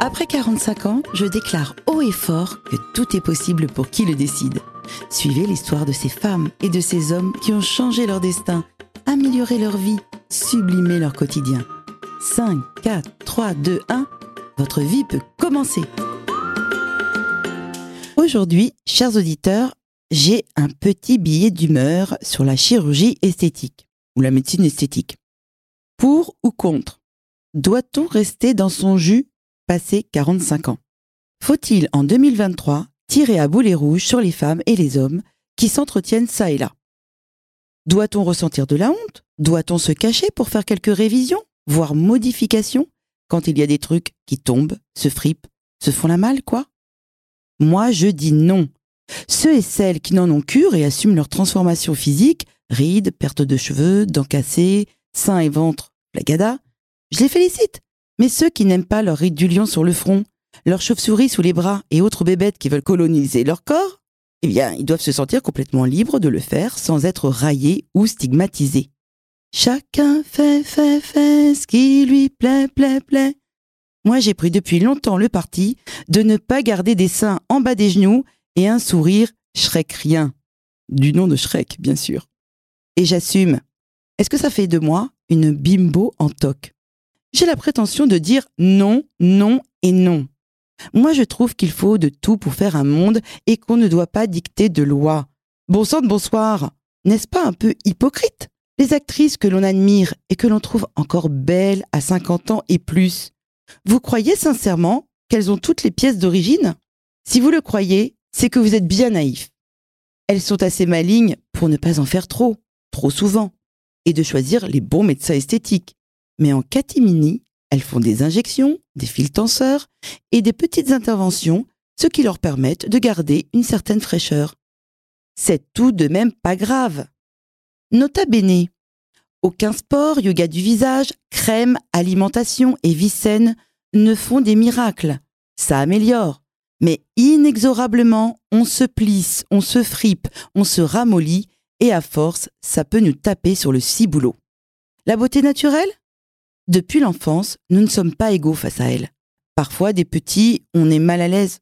Après 45 ans, je déclare haut et fort que tout est possible pour qui le décide. Suivez l'histoire de ces femmes et de ces hommes qui ont changé leur destin, amélioré leur vie, sublimé leur quotidien. 5, 4, 3, 2, 1, votre vie peut commencer. Aujourd'hui, chers auditeurs, j'ai un petit billet d'humeur sur la chirurgie esthétique ou la médecine esthétique. Pour ou contre? Doit-on rester dans son jus passé 45 ans Faut-il en 2023 tirer à boulet rouge sur les femmes et les hommes qui s'entretiennent ça et là? Doit-on ressentir de la honte? Doit-on se cacher pour faire quelques révisions, voire modifications, quand il y a des trucs qui tombent, se fripent, se font la malle, quoi? Moi, je dis non. Ceux et celles qui n'en ont cure et assument leur transformation physique, rides, perte de cheveux, dents cassées, seins et ventre, plagada, je les félicite. Mais ceux qui n'aiment pas leur ride du lion sur le front, leurs chauves-souris sous les bras et autres bébêtes qui veulent coloniser leur corps, eh bien, ils doivent se sentir complètement libres de le faire sans être raillés ou stigmatisés. Chacun fait, fait, fait ce qui lui plaît, plaît, plaît. Moi, j'ai pris depuis longtemps le parti de ne pas garder des seins en bas des genoux et un sourire Shrek-rien. Du nom de Shrek, bien sûr. Et j'assume. Est-ce que ça fait de moi une bimbo en toc? J'ai la prétention de dire non, non et non. Moi, je trouve qu'il faut de tout pour faire un monde et qu'on ne doit pas dicter de loi. Bon de bonsoir N'est-ce pas un peu hypocrite? Les actrices que l'on admire et que l'on trouve encore belles à 50 ans et plus, vous croyez sincèrement qu'elles ont toutes les pièces d'origine? Si vous le croyez, c'est que vous êtes bien naïf. Elles sont assez malignes pour ne pas en faire trop, trop souvent, et de choisir les bons médecins esthétiques. Mais en catimini, elles font des injections, des fils tenseurs et des petites interventions, ce qui leur permettent de garder une certaine fraîcheur. C'est tout de même pas grave. Nota bene. Aucun sport, yoga du visage, crème, alimentation et vie saine ne font des miracles. Ça améliore. Mais inexorablement, on se plisse, on se fripe, on se ramollit, et à force, ça peut nous taper sur le ciboulot. La beauté naturelle? Depuis l'enfance, nous ne sommes pas égaux face à elle. Parfois, des petits, on est mal à l'aise.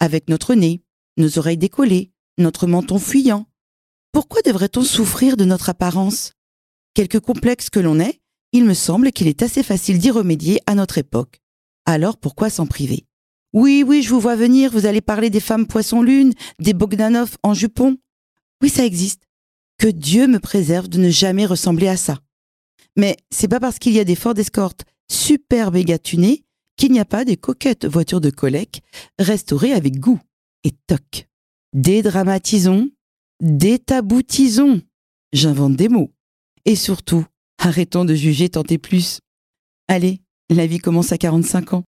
Avec notre nez, nos oreilles décollées, notre menton fuyant. Pourquoi devrait-on souffrir de notre apparence? Quelque complexe que l'on est, il me semble qu'il est assez facile d'y remédier à notre époque. Alors pourquoi s'en priver? Oui, oui, je vous vois venir, vous allez parler des femmes poisson-lune, des Bogdanov en jupon. Oui, ça existe. Que Dieu me préserve de ne jamais ressembler à ça. Mais c'est pas parce qu'il y a des Ford Escort superbes et gâtunés qu'il n'y a pas des coquettes voitures de collègue restaurées avec goût. Et toc. Dédramatisons, détaboutisons. J'invente des mots. Et surtout, arrêtons de juger tant et plus. Allez, la vie commence à 45 ans.